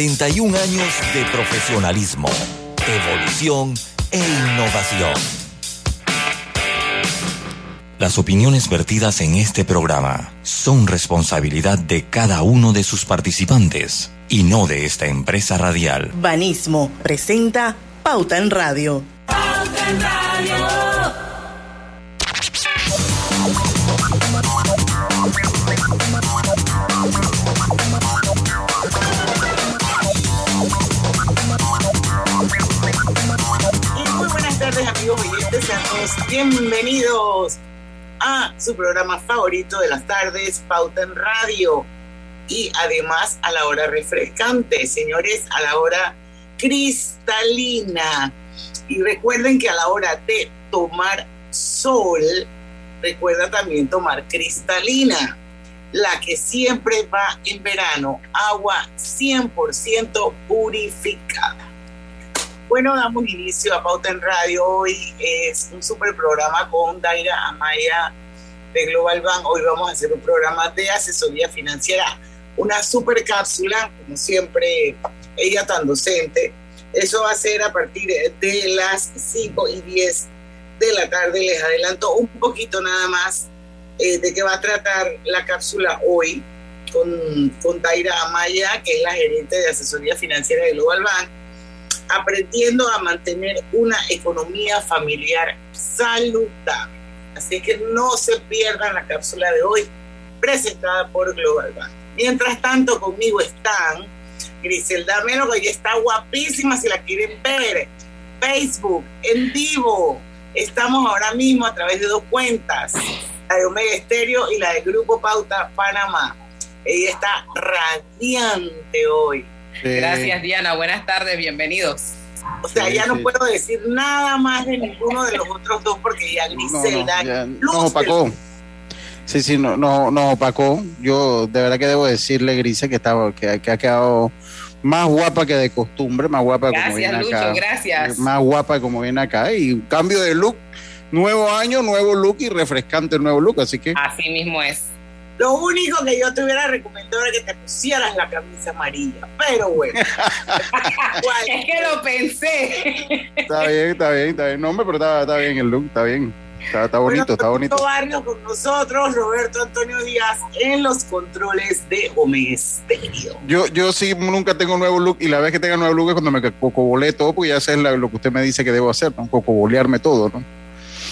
31 años de profesionalismo, evolución e innovación. Las opiniones vertidas en este programa son responsabilidad de cada uno de sus participantes y no de esta empresa radial. Banismo presenta Pauta en Radio. Pauta en Radio. Bienvenidos a su programa favorito de las tardes, Pauta en Radio. Y además a la hora refrescante, señores, a la hora cristalina. Y recuerden que a la hora de tomar sol, recuerda también tomar cristalina, la que siempre va en verano, agua 100% purificada. Bueno, damos inicio a Pauta en Radio. Hoy es un super programa con Daira Amaya de Global Bank. Hoy vamos a hacer un programa de asesoría financiera, una super cápsula, como siempre, ella tan docente. Eso va a ser a partir de las 5 y 10 de la tarde. Les adelanto un poquito nada más eh, de qué va a tratar la cápsula hoy con, con Daira Amaya, que es la gerente de asesoría financiera de Global Bank aprendiendo a mantener una economía familiar saludable. Así que no se pierdan la cápsula de hoy presentada por Global Bank. Mientras tanto, conmigo están Griselda Melo, que ya está guapísima si la quieren ver. Facebook, en vivo. Estamos ahora mismo a través de dos cuentas, la de Omega Estéreo y la del Grupo Pauta Panamá. Ella está radiante hoy. Gracias, Diana. Buenas tardes, bienvenidos. O sea, ya no puedo decir nada más de ninguno de los otros dos porque ya Griselda. No, no, nos opacó. Sí, sí, no, no, nos opacó. Yo de verdad que debo decirle, Grise, que, estaba, que, ha quedado más guapa que de costumbre, más guapa como viene acá. Gracias. Más guapa como viene acá. Y cambio de look, nuevo año, nuevo look y refrescante nuevo look, así que. Así mismo es. Lo único que yo te hubiera recomendado era que te pusieras la camisa amarilla, pero bueno. es que lo pensé. Está bien, está bien, está bien. No, hombre, pero está, está bien el look, está bien. Está, bonito, está bonito. Barrio con nosotros, Roberto Antonio Díaz, en los controles de Omesterio. Yo, yo sí nunca tengo nuevo look y la vez que tenga nuevo look es cuando me cocobolé todo, porque ya sé lo que usted me dice que debo hacer, ¿no? Cocobolearme todo, ¿no?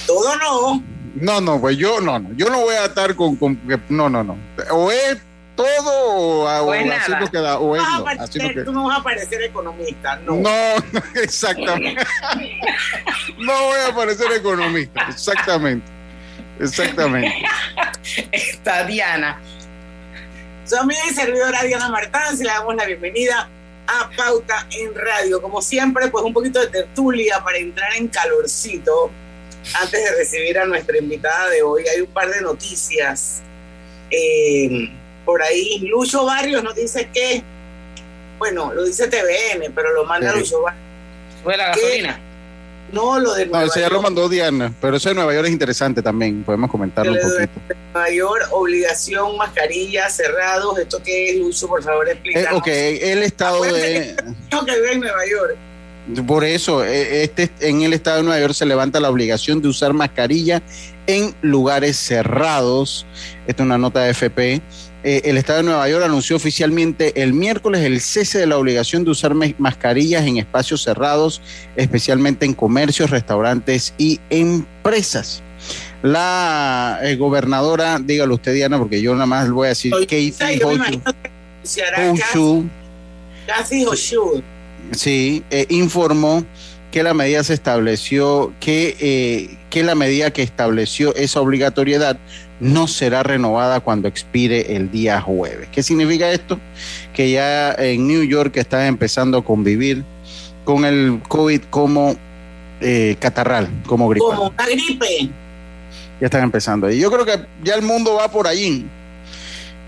Todo no. No, no, pues yo no, no. Yo no voy a estar con, con no, no, no. O es todo o, o, así no queda. O es no, así no Tú no vas a parecer economista, no. No, exactamente. no voy a parecer economista, exactamente. Exactamente. Está Diana. Su amiga y servidora Diana Martán, le damos la bienvenida a Pauta en Radio. Como siempre, pues un poquito de tertulia para entrar en calorcito antes de recibir a nuestra invitada de hoy, hay un par de noticias. Eh, por ahí, Lucho Barrios nos dice que, bueno, lo dice TVN, pero lo manda Lucho Barrios. ¿Fue la gasolina? No, lo de Nueva No, ese ya lo mandó Diana, pero eso de Nueva York es interesante también, podemos comentarlo un poquito. Nueva York, obligación, mascarilla, cerrados, ¿esto qué es, Lucho? Por favor, explícanos. Eh, ok, el estado de... Que vive en Nueva York. Por eso, e, este, en el estado de Nueva York se levanta la obligación de usar mascarilla en lugares cerrados. Esta es una nota de FP. Eh, el estado de Nueva York anunció oficialmente el miércoles el cese de la obligación de usar mascarillas en espacios cerrados, especialmente en comercios, restaurantes y empresas. La eh, gobernadora, dígalo usted, Diana, porque yo nada más le voy a decir Katie Casi Sí, eh, informó que la medida se estableció, que, eh, que la medida que estableció esa obligatoriedad no será renovada cuando expire el día jueves. ¿Qué significa esto? Que ya en New York están empezando a convivir con el COVID como eh, catarral, como gripe. Como la gripe. Ya están empezando. Y yo creo que ya el mundo va por allí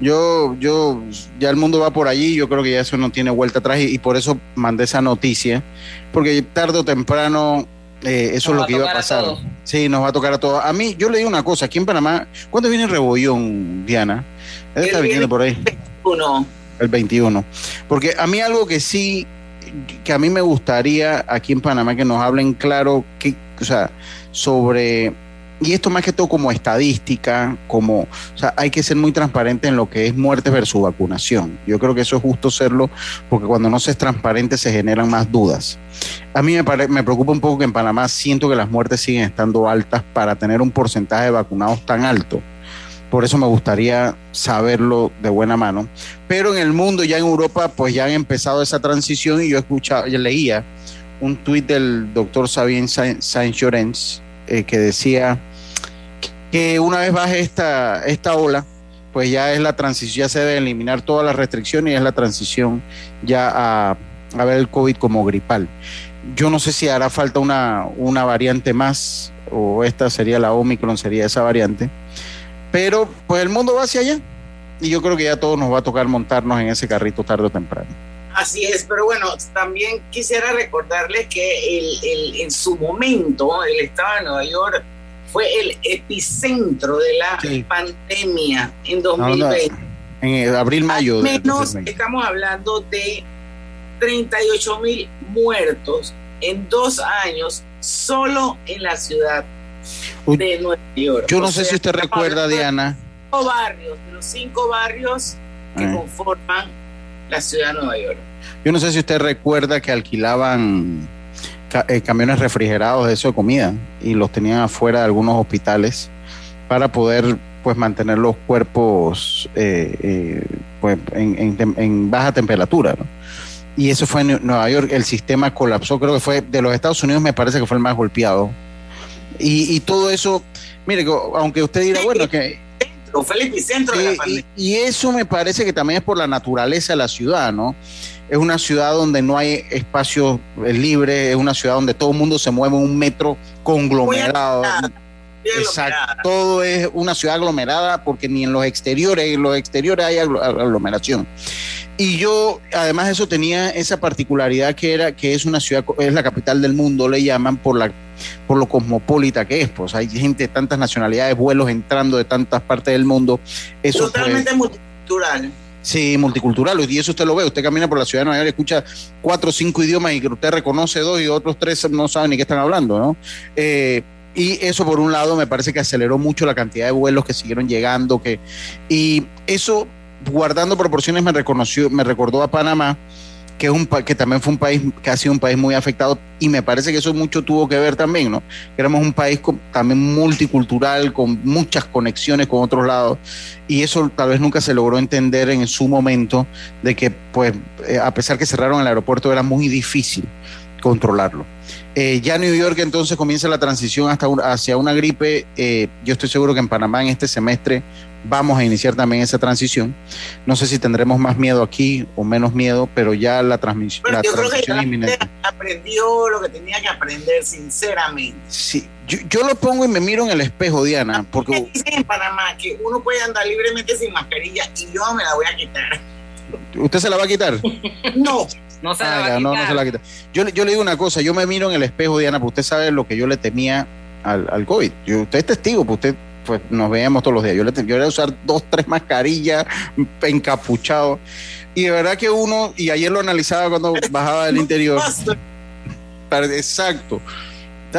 yo, yo, ya el mundo va por allí, yo creo que ya eso no tiene vuelta atrás y, por eso mandé esa noticia, porque tarde o temprano eh, eso es lo que iba a pasar. sí, nos va a tocar a todos. A mí, yo le digo una cosa, aquí en Panamá, ¿cuándo viene Rebollón, Diana? Él está viniendo por ahí. Uno. El 21. Porque a mí algo que sí, que a mí me gustaría aquí en Panamá que nos hablen claro, que, o sea, sobre y esto más que todo como estadística, como, o sea, hay que ser muy transparente en lo que es muerte versus vacunación. Yo creo que eso es justo serlo, porque cuando no se es transparente se generan más dudas. A mí me, me preocupa un poco que en Panamá siento que las muertes siguen estando altas para tener un porcentaje de vacunados tan alto. Por eso me gustaría saberlo de buena mano. Pero en el mundo, ya en Europa, pues ya han empezado esa transición y yo escuchaba, yo leía un tuit del doctor Sabien Saint-Llorenz eh, que decía que una vez baje esta, esta ola, pues ya es la transición, ya se debe eliminar todas las restricciones y es la transición ya a, a ver el COVID como gripal. Yo no sé si hará falta una, una variante más o esta sería la Omicron, sería esa variante, pero pues el mundo va hacia allá y yo creo que ya todos nos va a tocar montarnos en ese carrito tarde o temprano. Así es, pero bueno, también quisiera recordarles que el, el, en su momento el estado de Nueva York fue el epicentro de la pandemia en 2020. en abril, mayo. Al menos estamos hablando de 38 mil muertos en dos años solo en la ciudad de Nueva York. Yo no sé si usted recuerda, Diana. Cinco barrios, de los cinco barrios que eh. conforman la ciudad de Nueva York. Yo no sé si usted recuerda que alquilaban camiones refrigerados de eso de comida y los tenían afuera de algunos hospitales para poder pues mantener los cuerpos eh, eh, pues, en, baja temperatura. Y eso fue en Nueva York, el sistema colapsó, creo que fue de los Estados Unidos, me parece que fue el más golpeado. Y, todo eso, mire, aunque usted dirá, bueno, que... Fue el epicentro de la pandemia. Y, y eso me parece que también es por la naturaleza de la ciudad, ¿no? Es una ciudad donde no hay espacio libre, es una ciudad donde todo el mundo se mueve en un metro conglomerado. Exacto, todo es una ciudad aglomerada porque ni en los exteriores, en los exteriores hay aglomeración. Y yo, además de eso, tenía esa particularidad que era que es una ciudad, es la capital del mundo, le llaman por la por lo cosmopolita que es, pues hay gente de tantas nacionalidades, vuelos entrando de tantas partes del mundo. Eso Totalmente multicultural. Sí, multicultural, y eso usted lo ve, usted camina por la ciudad de Nueva York escucha cuatro o cinco idiomas y usted reconoce dos y otros tres no saben ni qué están hablando, ¿no? Eh, y eso por un lado me parece que aceleró mucho la cantidad de vuelos que siguieron llegando, que, y eso guardando proporciones me reconoció, me recordó a Panamá, que, es un, que también fue un país que ha sido un país muy afectado y me parece que eso mucho tuvo que ver también, ¿no? Éramos un país también multicultural, con muchas conexiones con otros lados y eso tal vez nunca se logró entender en su momento de que, pues, eh, a pesar que cerraron el aeropuerto era muy difícil controlarlo. Eh, ya New York entonces comienza la transición hasta hacia una gripe. Eh, yo estoy seguro que en Panamá en este semestre vamos a iniciar también esa transición. No sé si tendremos más miedo aquí o menos miedo, pero ya la, transmisión la yo transición creo que inminente. aprendió lo que tenía que aprender, sinceramente. Sí, yo, lo pongo y me miro en el espejo, Diana. Porque dicen en Panamá que uno puede andar libremente sin mascarilla y yo me la voy a quitar. ¿Usted se la va a quitar? no. No se, la va a quitar. No, no se la quita. Yo, yo le digo una cosa, yo me miro en el espejo, Diana, porque usted sabe lo que yo le temía al, al COVID. Yo, usted es testigo, pues usted pues nos veíamos todos los días. Yo le, yo a usar dos, tres mascarillas, encapuchado. Y de verdad que uno, y ayer lo analizaba cuando bajaba del interior. Exacto.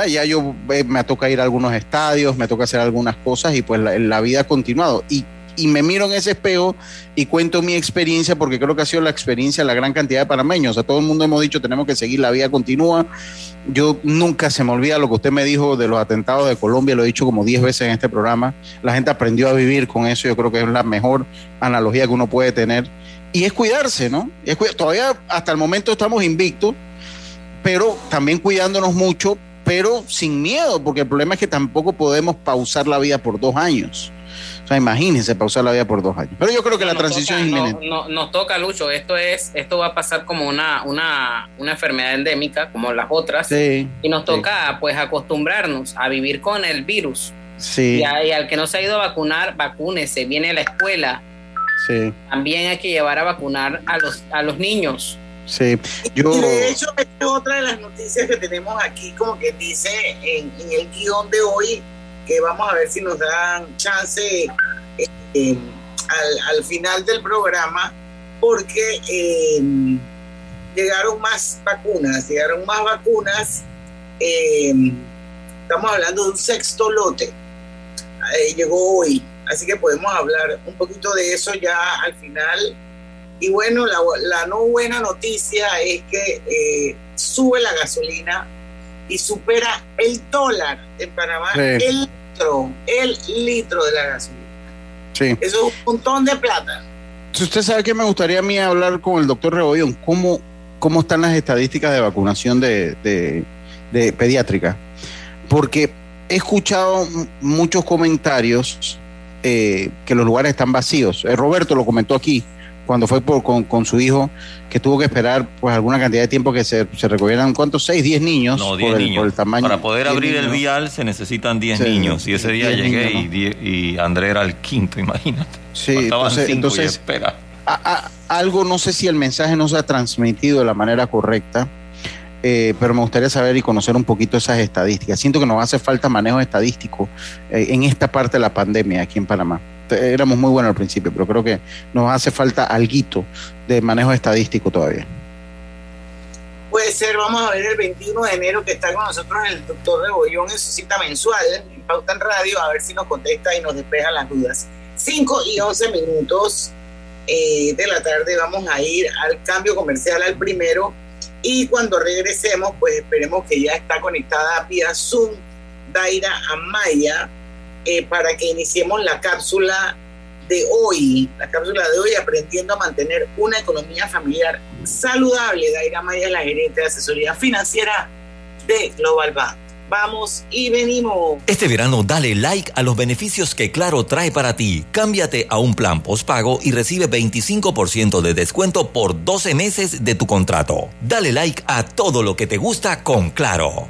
Ya yo eh, me toca ir a algunos estadios, me toca hacer algunas cosas y pues la, la vida ha continuado. Y y me miro en ese espejo y cuento mi experiencia porque creo que ha sido la experiencia de la gran cantidad de panameños. O sea, todo el mundo hemos dicho tenemos que seguir, la vida continúa. Yo nunca se me olvida lo que usted me dijo de los atentados de Colombia, lo he dicho como 10 veces en este programa. La gente aprendió a vivir con eso, yo creo que es la mejor analogía que uno puede tener. Y es cuidarse, ¿no? Es todavía hasta el momento estamos invictos, pero también cuidándonos mucho, pero sin miedo, porque el problema es que tampoco podemos pausar la vida por dos años imagínense pausar la vida por dos años. Pero yo creo que la transición es inminente. No, nos toca, Lucho. Esto es, esto va a pasar como una, una, una enfermedad endémica, como las otras. y nos toca, pues, acostumbrarnos a vivir con el virus. Sí. Y, al que no se ha ido a vacunar, vacúnese. Viene a la escuela. Sí. También hay que llevar a vacunar a los, a los niños. Sí, yo... Y de hecho, es otra de las noticias que tenemos aquí, como que dice en, en el guion de hoy, que vamos a ver si nos dan chance eh, al, final del programa, porque em, llegaron más vacunas, llegaron más vacunas. Em, estamos hablando de un sexto lote. Eh, llegó hoy, así que podemos hablar un poquito de eso ya al final. Y bueno, la, no buena noticia es que eh, sube la gasolina y supera el dólar en Panamá, el litro, el litro de la gasolina. Sí. Eso es un montón de plata. Si usted sabe que me gustaría a mí hablar con el doctor Rebollón, ¿cómo, cómo están las estadísticas de vacunación de, de, pediátrica? Porque he escuchado muchos comentarios eh, que los lugares están vacíos. Eh, Roberto lo comentó aquí cuando fue por, con, su hijo, que tuvo que esperar pues alguna cantidad de tiempo que se, se recogieran, ¿cuántos? ¿Seis? ¿Diez niños? No, diez niños. por el tamaño. Para poder abrir el vial se necesitan diez niños. Y ese día llegué y, André era el quinto, imagínate. Sí, entonces, entonces espera. algo, no sé si el mensaje no se ha transmitido de la manera correcta. Eh, pero me gustaría saber y conocer un poquito esas estadísticas. Siento que nos hace falta manejo estadístico eh, en esta parte de la pandemia aquí en Panamá éramos muy buenos al principio, pero creo que nos hace falta algo de manejo estadístico todavía. Puede ser, vamos a ver el 21 de enero que está con nosotros el doctor Rebollón en su cita mensual en Pauta en Radio, a ver si nos contesta y nos despeja las dudas. 5 y 11 minutos eh, de la tarde vamos a ir al cambio comercial al primero y cuando regresemos pues esperemos que ya está conectada vía Zoom Daira Amaya eh, para que iniciemos la cápsula de hoy, la cápsula de hoy aprendiendo a mantener una economía familiar saludable. Daira Maya es la gerente de asesoría financiera de Global Bank. Vamos y venimos. Este verano dale like a los beneficios que Claro trae para ti. Cámbiate a un plan postpago y recibe 25% de descuento por 12 meses de tu contrato. Dale like a todo lo que te gusta con Claro.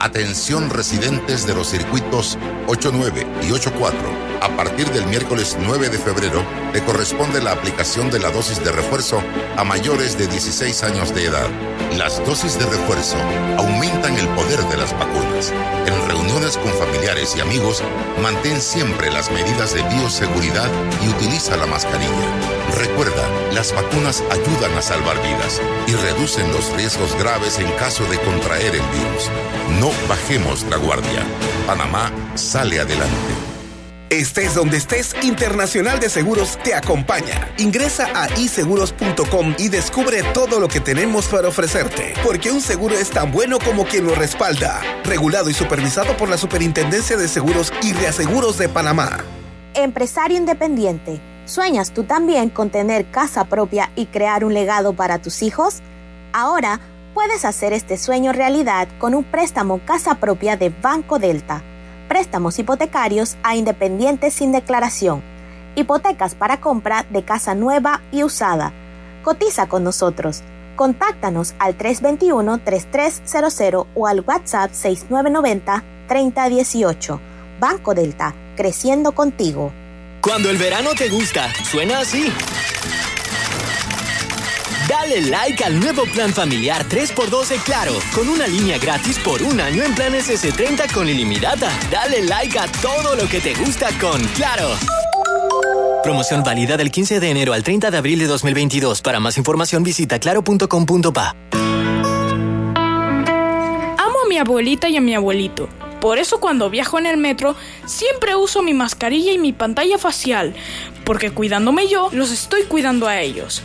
Atención residentes de los circuitos 89 y 84 a partir del miércoles 9 de febrero le corresponde la aplicación de la dosis de refuerzo a mayores de 16 años de edad. Las dosis de refuerzo aumentan el poder de las vacunas. En reuniones con familiares y amigos, mantén siempre las medidas de bioseguridad y utiliza la mascarilla. Recuerda, las vacunas ayudan a salvar vidas y reducen los riesgos graves en caso de contraer el virus. Bajemos la guardia. Panamá sale adelante. Estés donde estés, Internacional de Seguros te acompaña. Ingresa a iseguros.com y descubre todo lo que tenemos para ofrecerte. Porque un seguro es tan bueno como quien lo respalda. Regulado y supervisado por la Superintendencia de Seguros y Reaseguros de Panamá. Empresario independiente, ¿sueñas tú también con tener casa propia y crear un legado para tus hijos? Ahora puedes hacer este sueño realidad con un préstamo casa propia de Banco Delta préstamos hipotecarios a independientes sin declaración, hipotecas para compra de casa nueva y usada. Cotiza con nosotros. Contáctanos al 321-3300 o al WhatsApp 6990-3018. Banco Delta, creciendo contigo. Cuando el verano te gusta, suena así. Dale like al nuevo plan familiar 3x12 Claro, con una línea gratis por un año en planes S30 con ilimitada. Dale like a todo lo que te gusta con Claro. Promoción válida del 15 de enero al 30 de abril de 2022. Para más información visita claro.com.pa. Amo a mi abuelita y a mi abuelito. Por eso cuando viajo en el metro siempre uso mi mascarilla y mi pantalla facial, porque cuidándome yo, los estoy cuidando a ellos.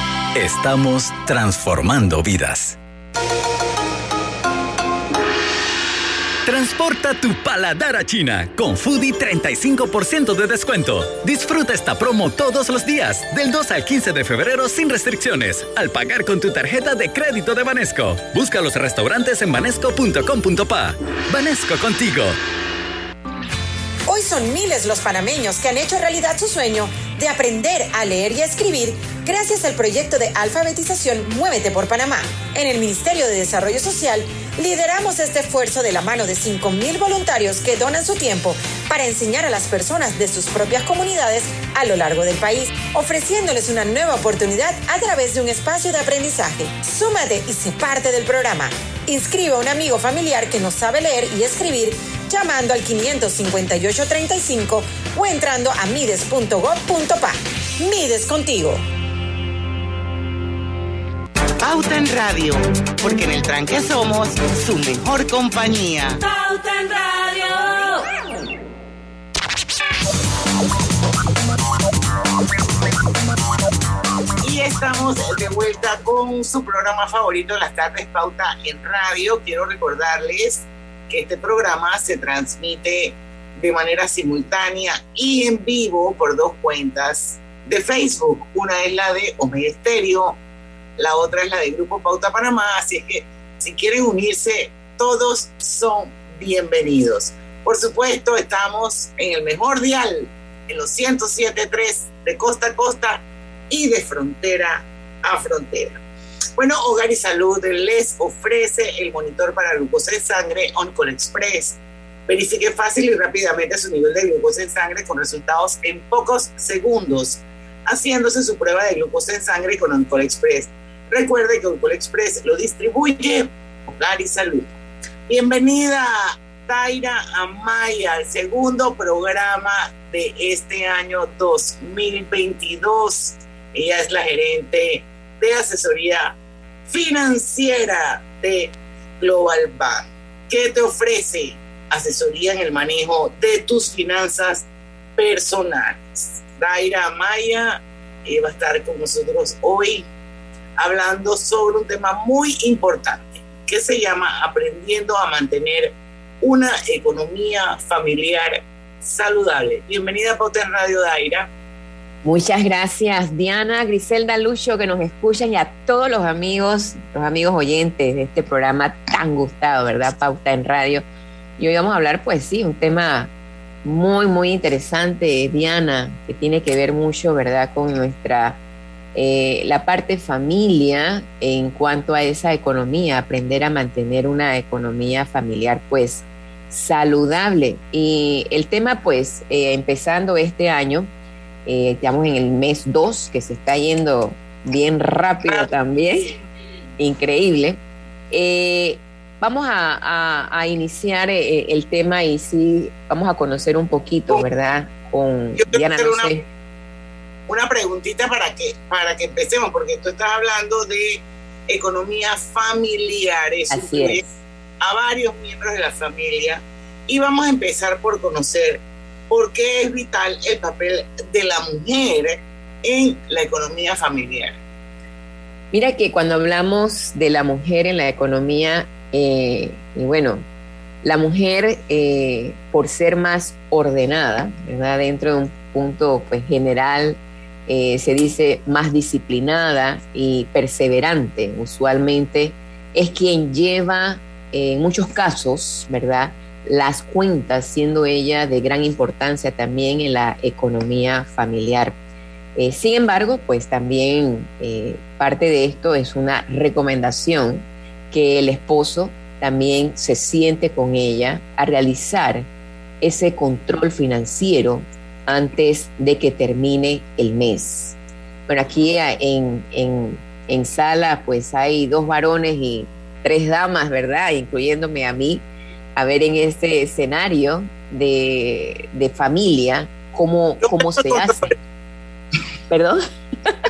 estamos transformando vidas. Transporta tu paladar a China con Foodie 35% de descuento. Disfruta esta promo todos los días, del 2 al 15 de febrero sin restricciones, al pagar con tu tarjeta de crédito de Banesco. Busca los restaurantes en banesco.com.pa. Banesco contigo. Hoy son miles los panameños que han hecho realidad su sueño de aprender a leer y a escribir gracias al proyecto de alfabetización Muévete por Panamá. En el Ministerio de Desarrollo Social lideramos este esfuerzo de la mano de 5.000 voluntarios que donan su tiempo para enseñar a las personas de sus propias comunidades a lo largo del país, ofreciéndoles una nueva oportunidad a través de un espacio de aprendizaje. Súmate y sé parte del programa. Inscribe a un amigo familiar que no sabe leer y escribir llamando al 55835 o entrando a mides.gov.pa. Mides contigo. Pauta en Radio, porque en el tranque somos su mejor compañía. Pauta en Radio. Y estamos de vuelta con su programa favorito, Las tardes Pauta en Radio. Quiero recordarles que este programa se transmite de manera simultánea y en vivo por dos cuentas de Facebook. Una es la de Omega Estéreo, la otra es la de Grupo Pauta Panamá, así es que si quieren unirse, todos son bienvenidos. Por supuesto, estamos en el mejor dial, en los 107.3 de costa a costa y de frontera a frontera. Bueno, Hogar y Salud les ofrece el monitor para glucosa de sangre OnCall Express. Verifique fácil y rápidamente su nivel de glucosa en sangre con resultados en pocos segundos, haciéndose su prueba de glucosa en sangre con OnCall Express. Recuerde que OnCall Express lo distribuye Hogar y Salud. Bienvenida, Taira Amaya, al segundo programa de este año 2022. Ella es la gerente de asesoría financiera de Global Bank, que te ofrece asesoría en el manejo de tus finanzas personales. Daira Maya eh, va a estar con nosotros hoy hablando sobre un tema muy importante que se llama aprendiendo a mantener una economía familiar saludable. Bienvenida a Poten Radio Daira. Muchas gracias, Diana, Griselda, Lucho, que nos escuchan y a todos los amigos, los amigos oyentes de este programa tan gustado, ¿verdad? Pauta en Radio. Y hoy vamos a hablar, pues sí, un tema muy, muy interesante, Diana, que tiene que ver mucho, ¿verdad?, con nuestra, eh, la parte familia en cuanto a esa economía, aprender a mantener una economía familiar, pues, saludable. Y el tema, pues, eh, empezando este año, eh, estamos en el mes 2, que se está yendo bien rápido también, increíble. Eh, vamos a, iniciar eh, el tema y sí, vamos a conocer un poquito, ¿verdad? Con Diana, una, una preguntita para que, para que empecemos, porque tú estás hablando de economía familiar, eso Así a varios miembros de la familia. Y vamos a empezar por conocer por qué es vital el papel de la mujer en la economía familiar. Mira que cuando hablamos de la mujer en la economía, eh, y bueno, la mujer eh, por ser más ordenada, ¿verdad? Dentro de un punto pues, general, eh, se dice más disciplinada y perseverante, usualmente es quien lleva en muchos casos, ¿verdad? las cuentas, siendo ella de gran importancia también en la economía familiar. Sin embargo, pues también parte de esto es una recomendación que el esposo también se siente con ella a realizar ese control financiero antes de que termine el mes. Bueno, aquí en, en, en sala pues hay dos varones y tres damas, ¿verdad? Incluyéndome a mí a ver en este escenario de, familia cómo, cómo se hace. ¿Perdón?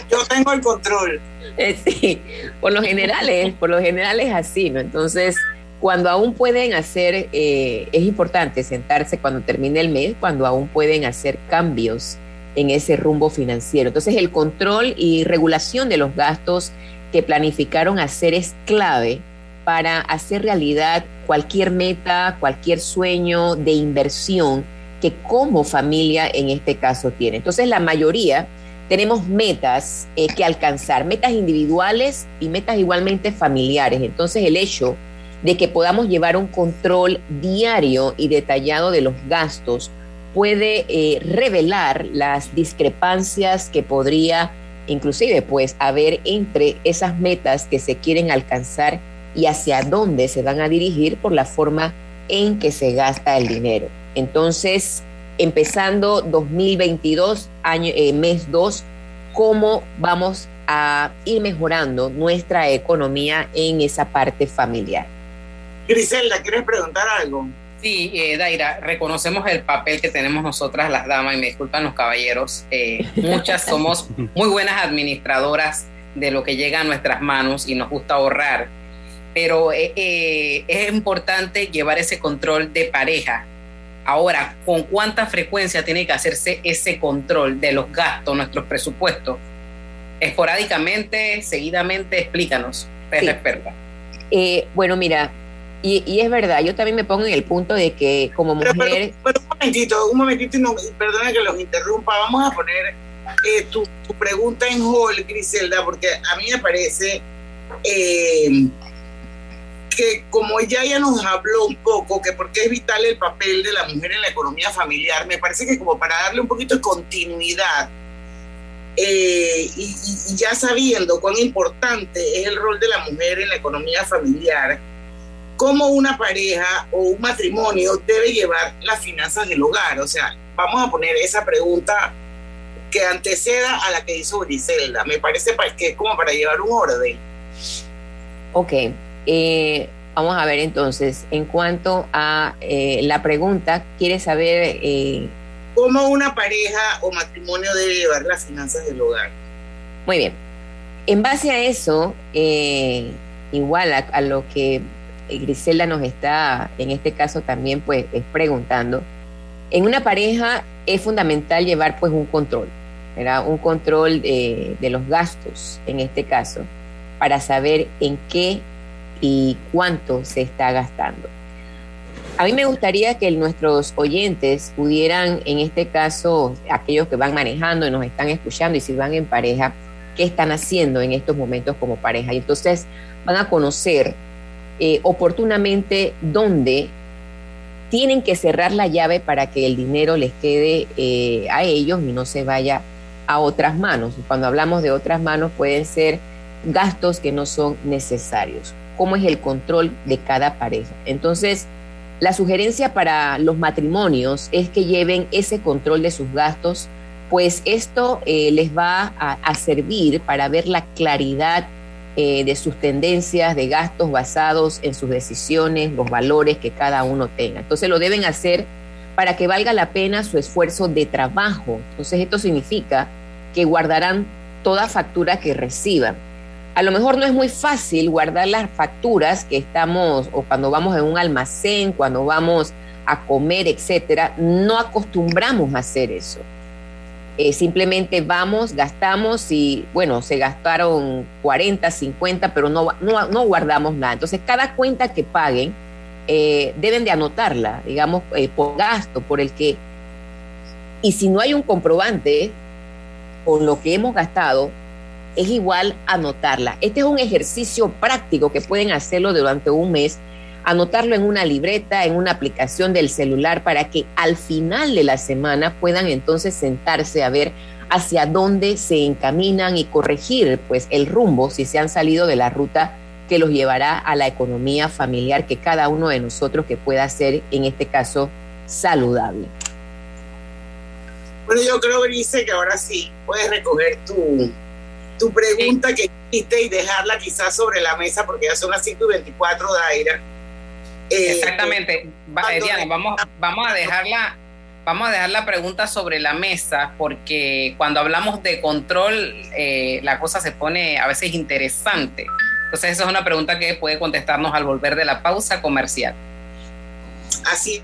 Yo tengo el control. Eh, sí, por lo general es, por lo general así, ¿no? Entonces, cuando aún pueden hacer, eh, es importante sentarse cuando termine el mes, cuando aún pueden hacer cambios en ese rumbo financiero. Entonces, el control y regulación de los gastos que planificaron hacer es clave para hacer realidad cualquier meta, cualquier sueño de inversión que como familia en este caso tiene. Entonces la mayoría tenemos metas eh, que alcanzar, metas individuales y metas igualmente familiares. Entonces el hecho de que podamos llevar un control diario y detallado de los gastos puede eh, revelar las discrepancias que podría inclusive pues haber entre esas metas que se quieren alcanzar y hacia dónde se van a dirigir por la forma en que se gasta el dinero. Entonces, empezando 2022, año, eh, mes 2, cómo vamos a ir mejorando nuestra economía en esa parte familiar. Griselda, ¿quieres preguntar algo? Sí, eh, Daira, reconocemos el papel que tenemos nosotras las damas, y me disculpan los caballeros, eh, muchas somos muy buenas administradoras de lo que llega a nuestras manos y nos gusta ahorrar, pero eh, es importante llevar ese control de pareja. Ahora, ¿con cuánta frecuencia tiene que hacerse ese control de los gastos, nuestros presupuestos? Esporádicamente, seguidamente, explícanos, usted experta. bueno, mira, y, es verdad, yo también me pongo en el punto de que como mujer... Pero, un momentito, un momentito, y no, perdona que los interrumpa, vamos a poner eh, tu, pregunta en hold, Griselda, porque a mí me parece eh, que como ella ya nos habló un poco, que porque es vital el papel de la mujer en la economía familiar, me parece que como para darle un poquito de continuidad, eh, y, y ya sabiendo cuán importante es el rol de la mujer en la economía familiar, cómo una pareja o un matrimonio debe llevar las finanzas del hogar. O sea, vamos a poner esa pregunta que anteceda a la que hizo Griselda. Me parece que es como para llevar un orden. Ok. Eh, vamos a ver entonces, en cuanto a eh, la pregunta, ¿quiere saber... Eh, ¿Cómo una pareja o matrimonio debe llevar las finanzas del hogar? Muy bien. En base a eso, igual a, lo que Griselda nos está, en este caso también, pues, preguntando. En una pareja es fundamental llevar, pues, un control, ¿verdad? Un control de, de los gastos, en este caso, para saber en qué y cuánto se está gastando. A mí me gustaría que nuestros oyentes pudieran, en este caso, aquellos que van manejando y nos están escuchando y si van en pareja, qué están haciendo en estos momentos como pareja. Y entonces van a conocer eh, oportunamente dónde tienen que cerrar la llave para que el dinero les quede eh, a ellos y no se vaya a otras manos. Cuando hablamos de otras manos pueden ser gastos que no son necesarios. ¿Cómo es el control de cada pareja? Entonces, la sugerencia para los matrimonios es que lleven ese control de sus gastos, pues esto eh, les va a servir para ver la claridad eh, de sus tendencias de gastos basados en sus decisiones, los valores que cada uno tenga. Entonces lo deben hacer para que valga la pena su esfuerzo de trabajo. Entonces esto significa que guardarán toda factura que reciban. A lo mejor no es muy fácil guardar las facturas que estamos o cuando vamos en un almacén, cuando vamos a comer, etcétera, no acostumbramos a hacer eso. Eh, simplemente vamos, gastamos y bueno, se gastaron 40, 50, pero no, no, guardamos nada. Entonces, cada cuenta que paguen eh, deben de anotarla, digamos, eh, por gasto, por el que... Y si no hay un comprobante con lo que hemos gastado, es igual anotarla. Este es un ejercicio práctico que pueden hacerlo durante un mes anotarlo en una libreta, en una aplicación del celular, para que al final de la semana puedan entonces sentarse a ver hacia dónde se encaminan y corregir pues el rumbo si se han salido de la ruta que los llevará a la economía familiar que cada uno de nosotros que pueda ser en este caso saludable. Bueno, yo creo, Grise, que ahora sí puedes recoger tu, tu pregunta que hiciste y dejarla quizás sobre la mesa porque ya son las 5 y 24 de aire eh, Exactamente. Diana, vamos, vamos a dejarla vamos a dejar la pregunta sobre la mesa porque cuando hablamos de control eh, la cosa se pone a veces interesante. Entonces esa es una pregunta que puede contestarnos al volver de la pausa comercial. Así.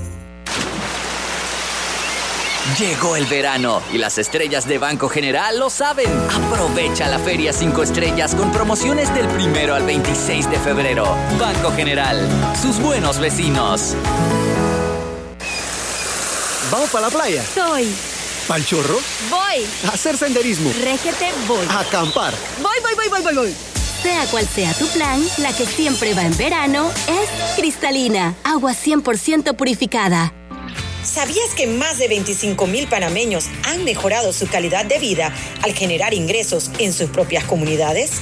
Llegó el verano y las estrellas de Banco General lo saben. Aprovecha la Feria 5 Estrellas con promociones del primero al 26 de febrero. Banco General, sus buenos vecinos. ¿Vamos para la playa? Soy. ¿Pal chorro? Voy. A hacer senderismo. Régete, voy. A acampar. Voy, voy, voy, voy, voy, voy. Sea cual sea tu plan, la que siempre va en verano es cristalina, agua 100% purificada. ¿Sabías que más de 25 mil panameños han mejorado su calidad de vida al generar ingresos en sus propias comunidades?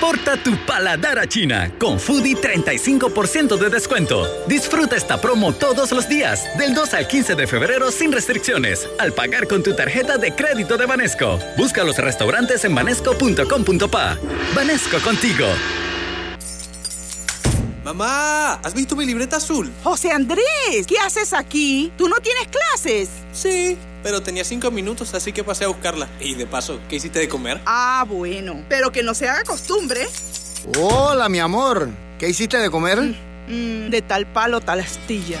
Transporta tu paladar a China con Foodie 35% de descuento. Disfruta esta promo todos los días, del 2 al 15 de febrero sin restricciones, al pagar con tu tarjeta de crédito de Banesco. Busca los restaurantes en banesco.com.pa. Banesco contigo. Mamá, ¿has visto mi libreta azul? José Andrés, ¿qué haces aquí? ¿Tú no tienes clases? Sí, pero tenía cinco minutos, así que pasé a buscarla. Y de paso, ¿qué hiciste de comer? Ah, bueno, pero que no se haga costumbre. Hola, mi amor. ¿Qué hiciste de comer? Mm, de tal palo, tal astilla.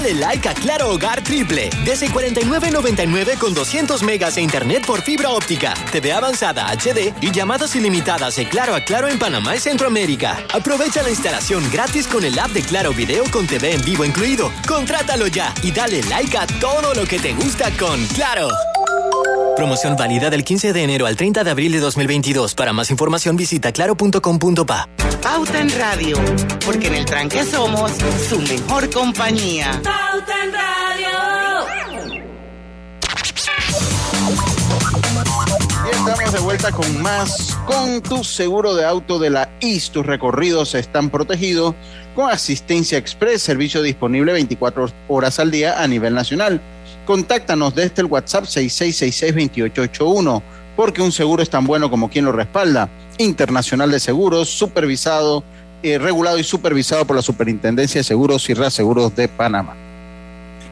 Dale like a Claro Hogar Triple. Desde 49.99 con 200 megas de internet por fibra óptica, TV avanzada HD y llamadas ilimitadas de Claro a Claro en Panamá y Centroamérica. Aprovecha la instalación gratis con el app de Claro Video con TV en vivo incluido. Contrátalo ya y dale like a todo lo que te gusta con Claro. Promoción válida del 15 de enero al 30 de abril de 2022. Para más información visita claro.com.pa. Pauta en Radio, porque en el tranque somos su mejor compañía. Pauta en Radio. Y estamos de vuelta con más. Con tu seguro de auto de la IS, tus recorridos están protegidos con asistencia express, servicio disponible 24 horas al día a nivel nacional. Contáctanos desde el WhatsApp 6666-2881, porque un seguro es tan bueno como quien lo respalda. Internacional de Seguros, supervisado, eh, regulado y supervisado por la Superintendencia de Seguros y Reaseguros de Panamá.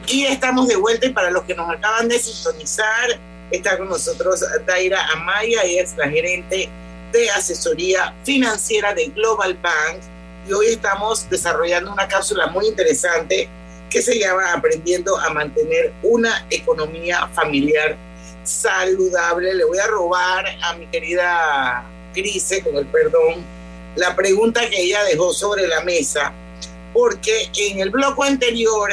Y estamos de vuelta y para los que nos acaban de sintonizar, está con nosotros Daira Amaya, ella es la gerente de asesoría financiera de Global Bank y hoy estamos desarrollando una cápsula muy interesante que se llama Aprendiendo a mantener una economía familiar saludable. Le voy a robar a mi querida Crise, con el perdón, la pregunta que ella dejó sobre la mesa, porque en el bloque anterior,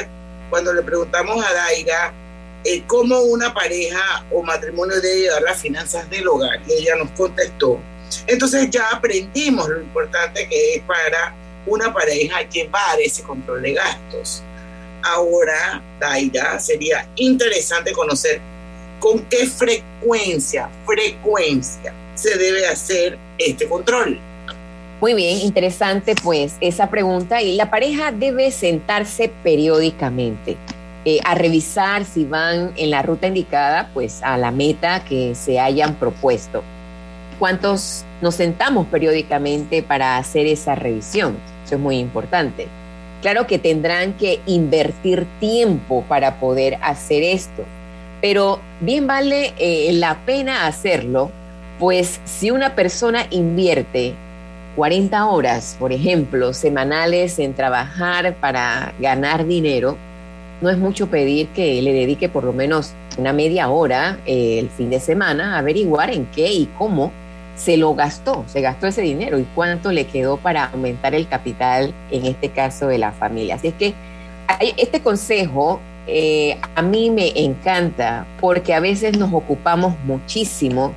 cuando le preguntamos a Daira eh, cómo una pareja o matrimonio debe llevar las finanzas del hogar, y ella nos contestó, entonces ya aprendimos lo importante que es para una pareja llevar ese control de gastos. Ahora, Daira, sería interesante conocer con qué frecuencia, frecuencia se debe hacer este control. Muy bien, interesante pues esa pregunta y la pareja debe sentarse periódicamente eh, a revisar si van en la ruta indicada pues a la meta que se hayan propuesto. ¿Cuántos nos sentamos periódicamente para hacer esa revisión? Eso es muy importante. Claro que tendrán que invertir tiempo para poder hacer esto, pero bien vale eh, la pena hacerlo, pues si una persona invierte 40 horas, por ejemplo, semanales en trabajar para ganar dinero, no es mucho pedir que le dedique por lo menos una media hora eh, el fin de semana a averiguar en qué y cómo se lo gastó, se gastó ese dinero y cuánto le quedó para aumentar el capital, en este caso de la familia. Así es que este consejo eh, a mí me encanta porque a veces nos ocupamos muchísimo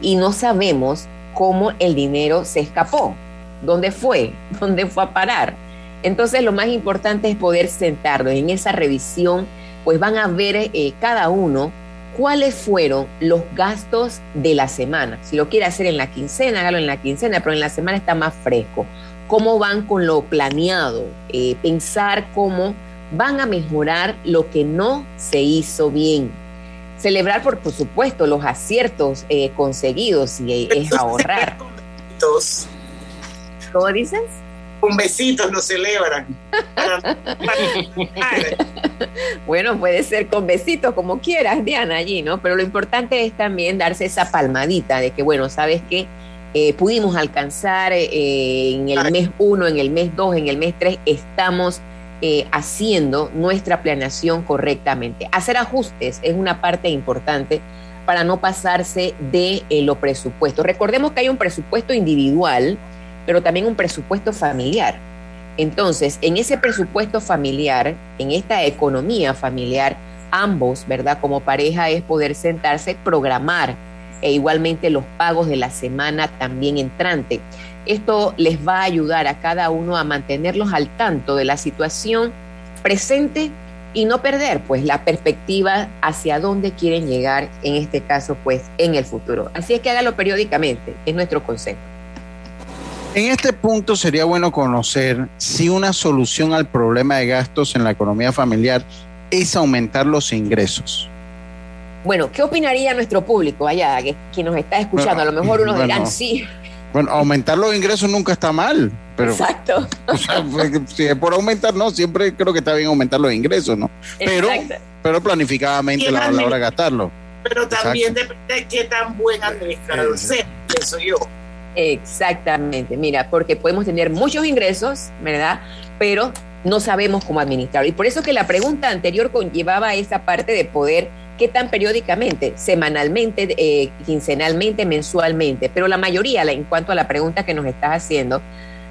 y no sabemos cómo el dinero se escapó, dónde fue, dónde fue a parar. Entonces lo más importante es poder sentarnos en esa revisión, pues van a ver eh, cada uno cuáles fueron los gastos de la semana. Si lo quiere hacer en la quincena, hágalo en la quincena, pero en la semana está más fresco. ¿Cómo van con lo planeado? Eh, pensar cómo van a mejorar lo que no se hizo bien. Celebrar, por, por supuesto, los aciertos eh, conseguidos y es ahorrar. ¿Cómo dices? Con besitos lo celebran. bueno, puede ser con besitos, como quieras, Diana, allí, ¿no? Pero lo importante es también darse esa palmadita de que, bueno, sabes que eh, pudimos alcanzar eh, en el mes 1, en el mes 2, en el mes 3, estamos eh, haciendo nuestra planeación correctamente. Hacer ajustes es una parte importante para no pasarse de lo presupuesto. Recordemos que hay un presupuesto individual, pero también un presupuesto familiar. Entonces, en ese presupuesto familiar, en esta economía familiar, ambos, ¿verdad? Como pareja es poder sentarse, programar e igualmente los pagos de la semana también entrante. Esto les va a ayudar a cada uno a mantenerlos al tanto de la situación presente y no perder pues la perspectiva hacia dónde quieren llegar en este caso pues en el futuro. Así es que hágalo periódicamente, es nuestro consejo. En este punto sería bueno conocer si una solución al problema de gastos en la economía familiar es aumentar los ingresos. Bueno, ¿qué opinaría nuestro público allá, que, nos está escuchando? a lo mejor unos dirán sí. Bueno, aumentar los ingresos nunca está mal. Pero, Exacto. O sea, si es por aumentar, no, siempre creo que está bien aumentar los ingresos, ¿no? Pero, pero planificadamente la, la hora de gastarlo. Pero también depende de qué tan buen administrador sea, eso yo. Exactamente, mira, porque podemos tener muchos ingresos, ¿verdad? Pero no sabemos cómo administrarlo. Y por eso que la pregunta anterior conllevaba esa parte de poder, ¿qué tan periódicamente? Semanalmente, eh, quincenalmente, mensualmente. Pero la mayoría, en cuanto a la pregunta que nos estás haciendo,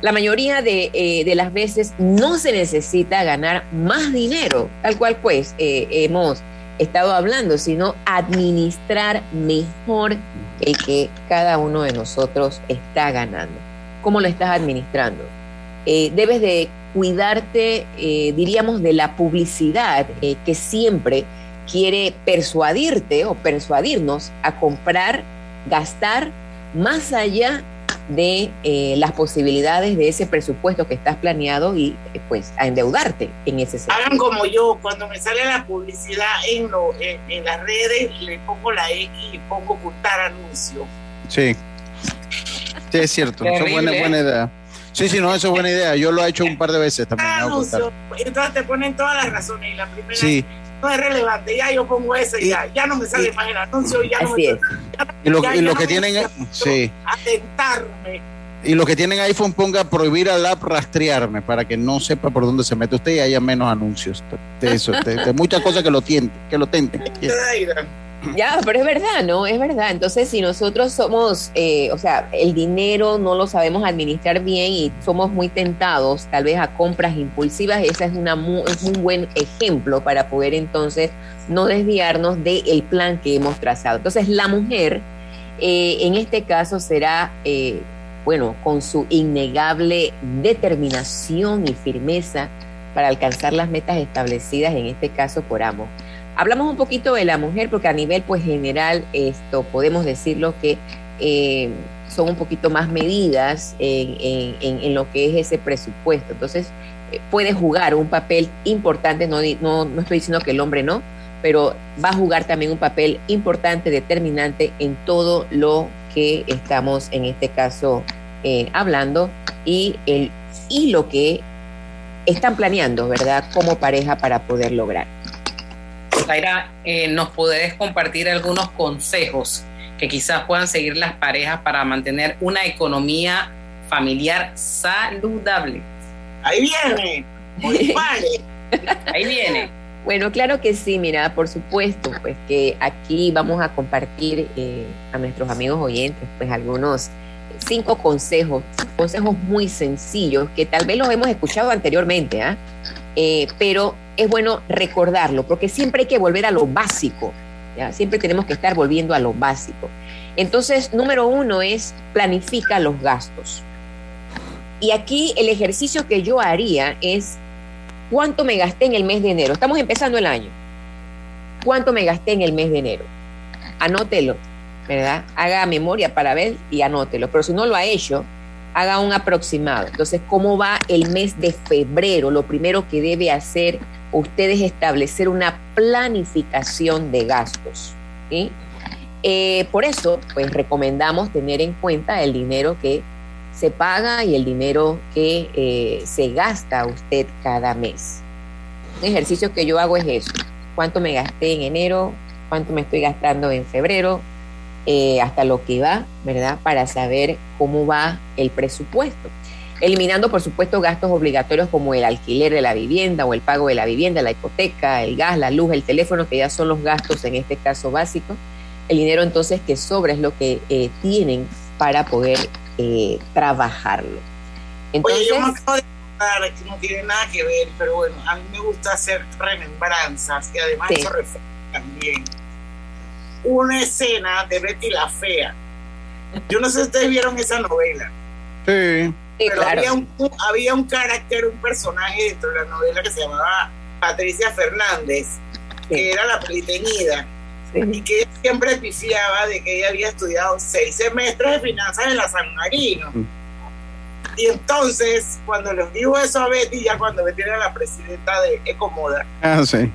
la mayoría de, eh, de las veces no se necesita ganar más dinero, tal cual pues eh, hemos estado hablando, sino administrar mejor el que cada uno de nosotros está ganando. ¿Cómo lo estás administrando? Eh, debes de cuidarte, eh, diríamos, de la publicidad eh, que siempre quiere persuadirte o persuadirnos a comprar, gastar más allá de eh, las posibilidades de ese presupuesto que estás planeado y eh, pues a endeudarte en ese sentido. Hagan como yo, cuando me sale la publicidad en, lo, en, en las redes, le pongo la X y pongo ocultar anuncio. Sí. Sí, es cierto. Eso es buena, buena idea. Sí, sí, no, eso es buena idea. Yo lo he hecho un par de veces también. Anuncio. Entonces te ponen todas las razones y la primera Sí. No es relevante. Ya yo pongo ese y ya, ya no me sale más el anuncio y ya no me es. Y lo, ya- y lo no que me tienen, gusta sí. atentarme. Y los que tienen iPhone ponga prohibir al app rastrearme para que no sepa por dónde se mete usted y haya menos anuncios. De eso, de, de muchas cosas que lo tienten, que lo tenten. Ya, pero es verdad, ¿no? Es verdad. Entonces, si nosotros somos, eh, o sea, el dinero no lo sabemos administrar bien y somos muy tentados tal vez a compras impulsivas, ese es, una mu- es un buen ejemplo para poder entonces no desviarnos del plan que hemos trazado. Entonces, la mujer, eh, en este caso, será, eh, bueno, con su innegable determinación y firmeza para alcanzar las metas establecidas, en este caso por ambos. Hablamos un poquito de la mujer porque a nivel pues general esto podemos decirlo que eh, son un poquito más medidas en, lo que es ese presupuesto. Entonces eh, puede jugar un papel importante, no, no, no estoy diciendo que el hombre no, pero va a jugar también un papel importante, determinante en todo lo que estamos en este caso eh, hablando y, el, y lo que están planeando, ¿verdad? Como pareja para poder lograr. Zaira, eh, ¿nos podés compartir algunos consejos que quizás puedan seguir las parejas para mantener una economía familiar saludable? Ahí viene, muy vale. Ahí viene. Bueno, claro que sí, mira, por supuesto, pues que aquí vamos a compartir eh, a nuestros amigos oyentes, pues algunos cinco consejos, consejos muy sencillos que tal vez los hemos escuchado anteriormente, ¿ah? Eh, pero es bueno recordarlo, porque siempre hay que volver a lo básico, ¿ya? siempre tenemos que estar volviendo a lo básico. Entonces, número uno es planifica los gastos. Y aquí el ejercicio que yo haría es cuánto me gasté en el mes de enero. Estamos empezando el año. ¿Cuánto me gasté en el mes de enero? Anótelo, ¿verdad? Haga memoria para ver y anótelo. Pero si no lo ha hecho, haga un aproximado. Entonces, ¿cómo va el mes de febrero? Lo primero que debe hacer usted es establecer una planificación de gastos. Eh, por eso, pues recomendamos tener en cuenta el dinero que se paga y el dinero que eh, se gasta usted cada mes. Un ejercicio que yo hago es eso. ¿Cuánto me gasté en enero? ¿Cuánto me estoy gastando en febrero? Eh, hasta lo que va, ¿verdad? Para saber cómo va el presupuesto. Eliminando, por supuesto, gastos obligatorios como el alquiler de la vivienda o el pago de la vivienda, la hipoteca, el gas, la luz, el teléfono, que ya son los gastos en este caso básicos. El dinero entonces que sobra es lo que eh, tienen para poder eh, trabajarlo. Oye, yo me Entonces, acabo de acordar que no tiene nada que ver, pero bueno, a mí me gusta hacer remembranzas y además Sí. eso refleja también una escena de Betty la Fea. Yo no sé si ustedes vieron esa novela. Sí. Pero claro. había, un, había un carácter, un personaje dentro de la novela que se llamaba Patricia Fernández, que era la peliteñida, y que siempre pifiaba de que ella había estudiado seis semestres de finanzas en la San Marino. Y entonces, cuando les digo eso a Betty, ya cuando Betty era la presidenta de Ecomoda, Ah, sí.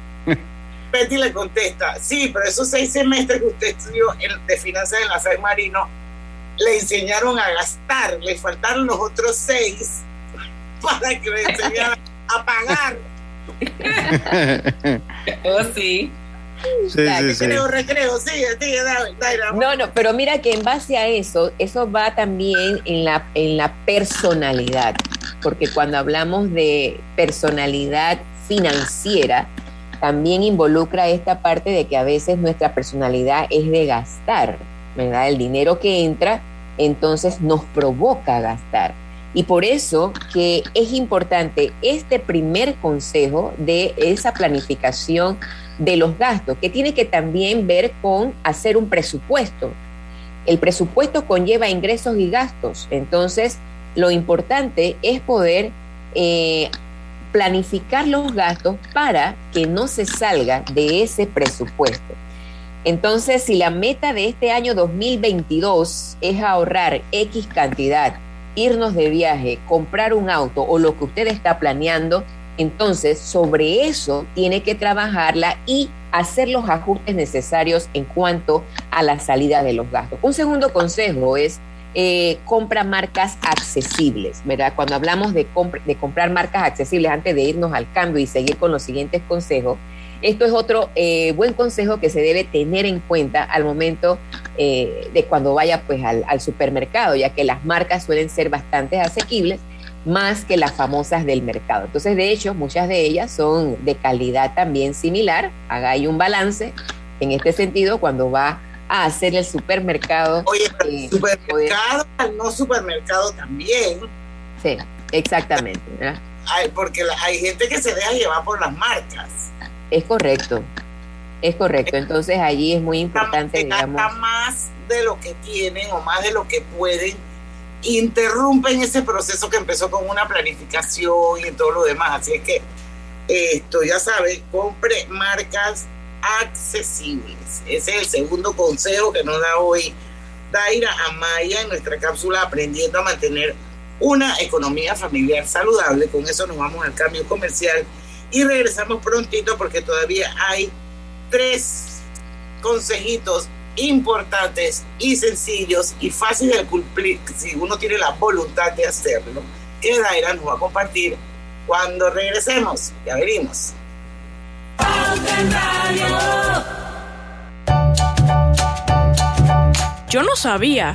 Betty le contesta, sí, pero esos seis semestres que usted estudió en- de finanzas en la San Marino, le enseñaron a gastar, le faltaron los otros seis para que le enseñaran a pagar. Oh, sí. Sí, sí, sí. Recreo, recreo, sigue, sigue, Daira, Daira. No, no, pero mira que en base a eso, eso va también en la, en la personalidad, porque cuando hablamos de personalidad financiera, también involucra esta parte de que a veces nuestra personalidad es de gastar, ¿verdad? El dinero que entra, entonces nos provoca gastar. Y por eso que es importante este primer consejo de esa planificación de los gastos, que tiene que también ver con hacer un presupuesto. El presupuesto conlleva ingresos y gastos, entonces lo importante es poder eh, planificar los gastos para que no se salga de ese presupuesto. Entonces, si la meta de este año 2022 es ahorrar X cantidad, irnos de viaje, comprar un auto o lo que usted está planeando, entonces sobre eso tiene que trabajarla y hacer los ajustes necesarios en cuanto a la salida de los gastos. Un segundo consejo es eh, compra marcas accesibles, ¿verdad? Cuando hablamos de, de comprar marcas accesibles antes de irnos al cambio y seguir con los siguientes consejos, esto es otro eh, buen consejo que se debe tener en cuenta al momento eh, de cuando vaya pues al, al, supermercado, ya que las marcas suelen ser bastante asequibles más que las famosas del mercado. Entonces, de hecho, muchas de ellas son de calidad también similar. Haga ahí un balance en este sentido cuando va a hacer el supermercado. Oye, el supermercado, no supermercado también. Sí, exactamente. Porque hay gente que se deja llevar por las marcas. Es correcto, es correcto. Entonces allí es muy importante, digamos. más de lo que tienen o más de lo que pueden, interrumpen ese proceso que empezó con una planificación y todo lo demás. Así es que esto, ya sabes, compre marcas accesibles. Ese es el segundo consejo que nos da hoy Daira Amaya en nuestra cápsula Aprendiendo a mantener una economía familiar saludable. Con eso nos vamos al cambio comercial y regresamos prontito porque todavía hay tres consejitos importantes y sencillos y fáciles de cumplir si uno tiene la voluntad de hacerlo que Daira nos va a compartir cuando regresemos. Ya venimos. Yo no sabía,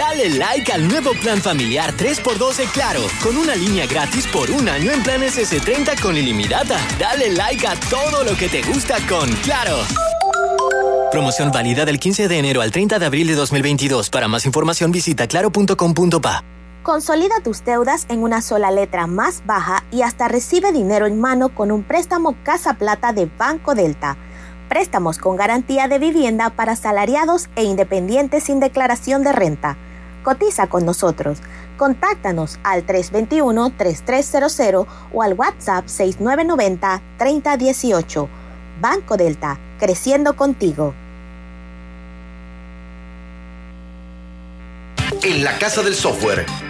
Dale like al nuevo plan familiar 3x12 Claro, con una línea gratis por un año en planes S30 con ilimitada. Dale like a todo lo que te gusta con Claro. Promoción válida del 15 de enero al 30 de abril de 2022. Para más información visita claro.com.pa. Consolida tus deudas en una sola letra más baja y hasta recibe dinero en mano con un préstamo Casa Plata de Banco Delta. Préstamos con garantía de vivienda para salariados e independientes sin declaración de renta. Cotiza con nosotros. Contáctanos al 321-3300 o al WhatsApp 6990-3018. Banco Delta, creciendo contigo. En la Casa del Software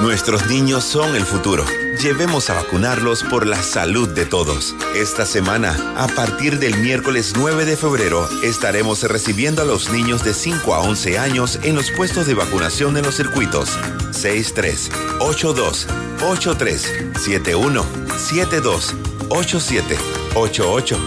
Nuestros niños son el futuro. Llevemos a vacunarlos por la salud de todos. Esta semana, a partir del miércoles 9 de febrero, estaremos recibiendo a los niños de 5 a 11 años en los puestos de vacunación en los circuitos 63, 82, 83, 71, 72, 87, 88,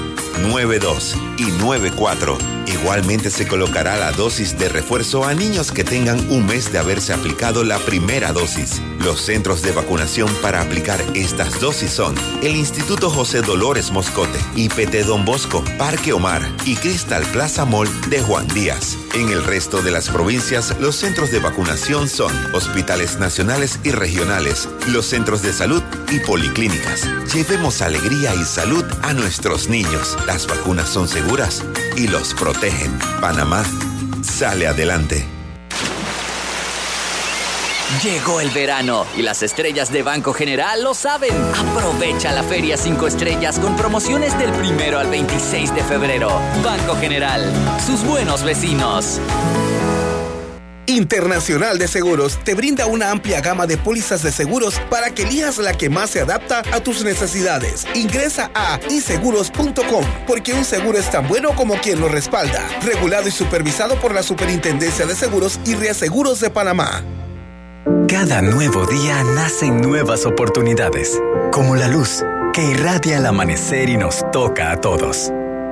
92 y 94. Igualmente se colocará la dosis de refuerzo a niños que tengan un mes de haberse aplicado la primera dosis. Los centros de vacunación para aplicar estas dosis son el Instituto José Dolores Moscote, IPT Don Bosco, Parque Omar y Cristal Plaza Mall de Juan Díaz. En el resto de las provincias, los centros de vacunación son hospitales nacionales y regionales, los centros de salud y policlínicas. Llevemos alegría y salud a nuestros niños. Las vacunas son seguras y los protegen. Panamá sale adelante. Llegó el verano y las estrellas de Banco General lo saben. Aprovecha la Feria 5 Estrellas con promociones del primero al 26 de febrero. Banco General, sus buenos vecinos. Internacional de Seguros te brinda una amplia gama de pólizas de seguros para que elijas la que más se adapta a tus necesidades. Ingresa a iseguros.com porque un seguro es tan bueno como quien lo respalda. Regulado y supervisado por la Superintendencia de Seguros y Reaseguros de Panamá. Cada nuevo día nacen nuevas oportunidades, como la luz que irradia el amanecer y nos toca a todos.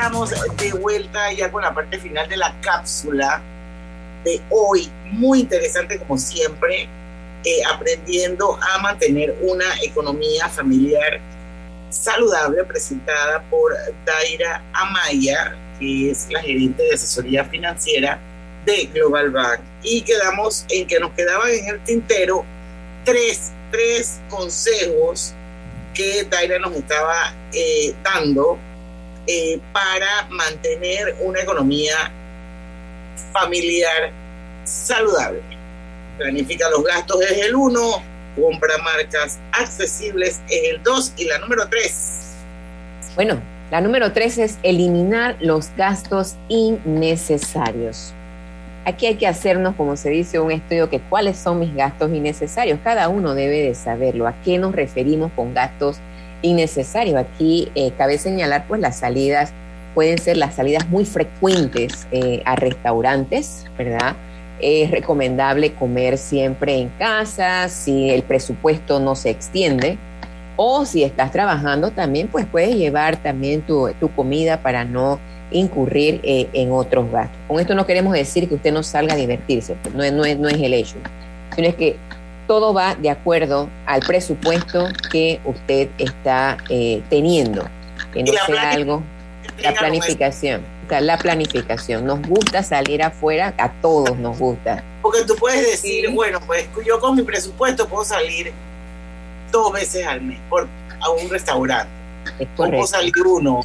Estamos de vuelta ya con la parte final de la cápsula de hoy. Muy interesante como siempre, eh, aprendiendo a mantener una economía familiar saludable presentada por Daira Amaya, que es la gerente de asesoría financiera de Global Bank. Y quedamos en que nos quedaban en el tintero tres, tres consejos que Daira nos estaba eh, dando eh, para mantener una economía familiar saludable. Planifica los gastos es el uno, compra marcas accesibles es el dos y la número tres. Bueno, la número tres es eliminar los gastos innecesarios. Aquí hay que hacernos, como se dice, un estudio que cuáles son mis gastos innecesarios. Cada uno debe de saberlo. ¿A qué nos referimos con gastos innecesarios? Aquí eh, cabe señalar, pues las salidas pueden ser las salidas muy frecuentes eh, a restaurantes, ¿verdad? Es recomendable comer siempre en casa si el presupuesto no se extiende. O si estás trabajando también, pues puedes llevar también tu, tu comida para no incurrir eh, en otros gastos. Con esto no queremos decir que usted no salga a divertirse, pues, no no es, no es el hecho, sino es que todo va de acuerdo al presupuesto que usted está eh, teniendo, que no sea algo, la planificación, o sea, la planificación. Nos gusta salir afuera, a todos nos gusta. Porque tú puedes decir, bueno, pues yo con mi presupuesto puedo salir dos veces al mes por, a un restaurante. Es O puedo salir uno.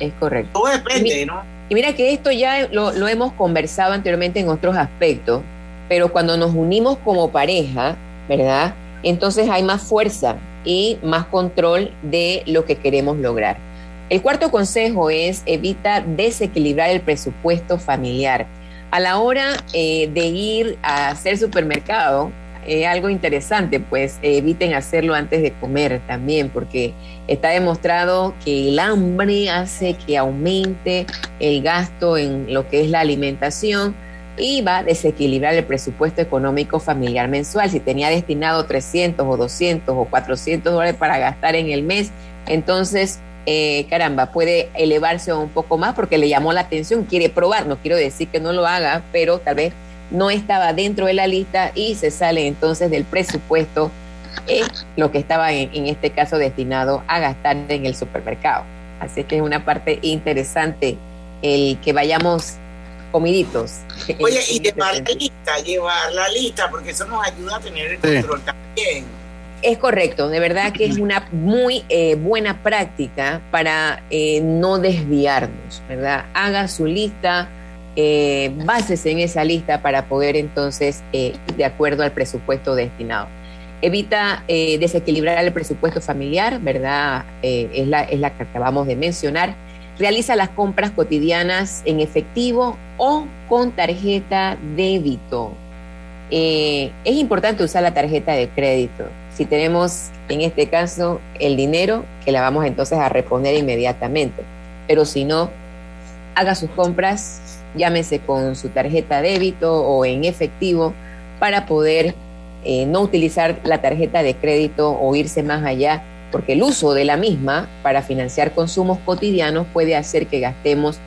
Es correcto. Todo depende, Y mi- ¿no? Y mira que esto ya lo, lo hemos conversado anteriormente en otros aspectos, pero cuando nos unimos como pareja, ¿verdad? Entonces hay más fuerza y más control de lo que queremos lograr. El cuarto consejo es evita desequilibrar el presupuesto familiar. A la hora eh, de ir a hacer supermercado, eh, algo interesante, pues eviten hacerlo antes de comer también, porque está demostrado que el hambre hace que aumente el gasto en lo que es la alimentación va a desequilibrar el presupuesto económico familiar mensual. Si tenía destinado 300 o 200 o 400 dólares para gastar en el mes, entonces, eh, caramba, puede elevarse un poco más porque le llamó la atención, quiere probar, no quiero decir que no lo haga, pero tal vez no estaba dentro de la lista y se sale entonces del presupuesto eh, lo que estaba en, en este caso destinado a gastar en el supermercado. Así que es una parte interesante el que vayamos comiditos. Oye, y llevar la lista, llevar la lista, porque eso nos ayuda a tener el Sí. control también. Es correcto, de verdad que es una muy eh, buena práctica para eh, no desviarnos, ¿verdad? Haga su lista, eh, básese en esa lista para poder entonces, eh, ir de acuerdo al presupuesto destinado. Evita eh, desequilibrar el presupuesto familiar, ¿verdad? Eh, es, la, es la que acabamos de mencionar. Realiza las compras cotidianas en efectivo o con tarjeta débito. Eh, es importante usar la tarjeta de crédito. Si tenemos en este caso el dinero, que la vamos entonces a reponer inmediatamente. Pero si no, haga sus compras, llámese con su tarjeta débito o en efectivo para poder eh, no utilizar la tarjeta de crédito o irse más allá, porque el uso de la misma para financiar consumos cotidianos puede hacer que gastemos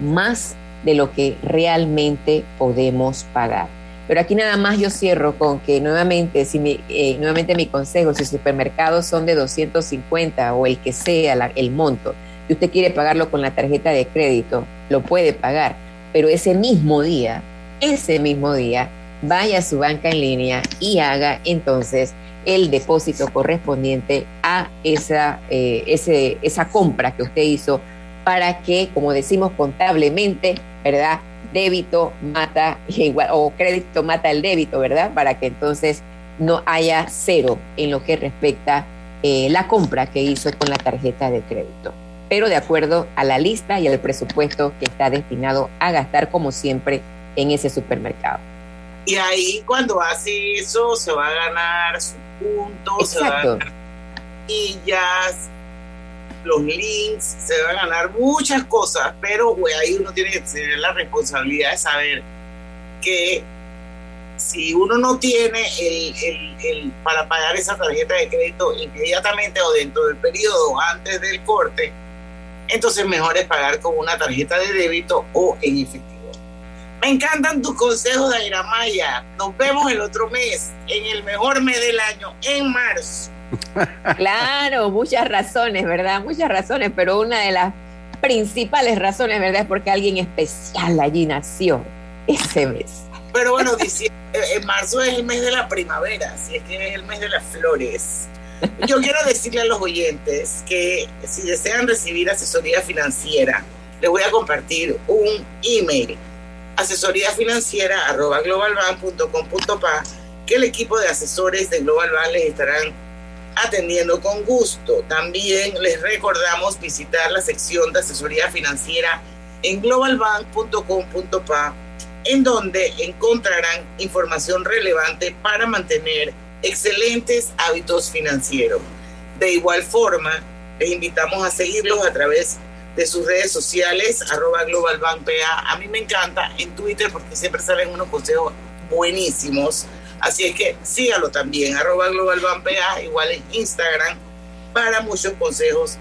más de lo que realmente podemos pagar. Pero aquí nada más yo cierro con que nuevamente, si mi, eh, nuevamente mi consejo, si supermercados son de 250 o el que sea el monto, y usted quiere pagarlo con la tarjeta de crédito, lo puede pagar, pero ese mismo día, ese mismo día, vaya a su banca en línea y haga entonces el depósito correspondiente a esa, eh, esa compra que usted hizo para que, como decimos contablemente, ¿verdad? Débito mata o crédito mata el débito, ¿verdad? Para que entonces no haya cero en lo que respecta eh, la compra que hizo con la tarjeta de crédito, pero de acuerdo a la lista y al presupuesto que está destinado a gastar como siempre en ese supermercado. Y ahí cuando hace eso se va a ganar sus puntos, se va a ganar millas, los links, se va a ganar muchas cosas, pero güey, ahí uno tiene que tener la responsabilidad de saber que si uno no tiene el, el- el- para pagar esa tarjeta de crédito inmediatamente o dentro del periodo antes del corte, entonces mejor es pagar con una tarjeta de débito o en efectivo. Me encantan tus consejos, Daira Maya. Nos vemos el otro mes, en el mejor mes del año, en marzo. Claro, muchas razones, ¿verdad? Muchas razones, pero una de las principales razones, ¿verdad? Es porque alguien especial allí nació ese mes. Pero bueno, en marzo es el mes de la primavera, así es que es el mes de las flores. Yo quiero decirle a los oyentes que si desean recibir asesoría financiera, les voy a compartir un email, asesoría financiera globalbank.com.pa, que el equipo de asesores de Global Bank les estarán atendiendo con gusto. También les recordamos visitar la sección de asesoría financiera en globalbank.com.pa en donde encontrarán información relevante para mantener excelentes hábitos financieros. De igual forma, les invitamos a seguirlos a través de sus redes sociales, arroba globalbankpa. A mí me encanta en Twitter porque siempre salen unos consejos buenísimos. Así es que sígalo también, arroba globalbankpa, igual en Instagram, para muchos consejos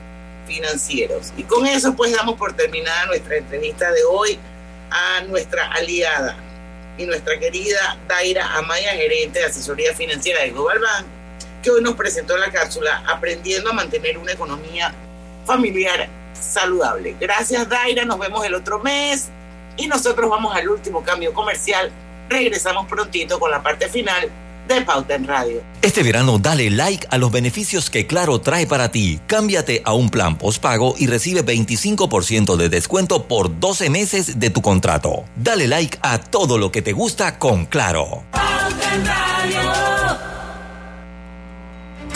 financieros. Y con eso pues damos por terminada nuestra entrevista de hoy a nuestra aliada y nuestra querida Daira Amaya, gerente de asesoría financiera de Global Bank, que hoy nos presentó la cápsula Aprendiendo a mantener una economía familiar saludable. Gracias Daira, nos vemos el otro mes y nosotros vamos al último cambio comercial. Regresamos prontito con la parte final de Pauta en Radio. Este verano dale like a los beneficios que Claro trae para ti. Cámbiate a un plan postpago y recibe 25% de descuento por 12 meses de tu contrato. Dale like a todo lo que te gusta con Claro.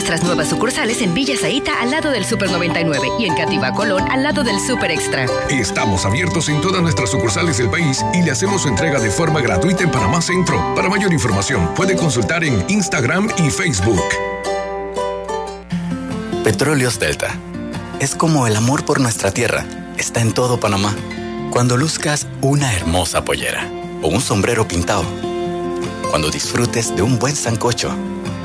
Nuestras nuevas sucursales en Villa Zaita al lado del Super 99 y en Cativa Colón al lado del Super Extra. Estamos abiertos en todas nuestras sucursales del país y le hacemos su entrega de forma gratuita en Panamá Centro. Para mayor información, puede consultar en Instagram y Facebook. Petróleos Delta. Es como el amor por nuestra tierra. Está en todo Panamá. Cuando luzcas una hermosa pollera o un sombrero pintado. Cuando disfrutes de un buen sancocho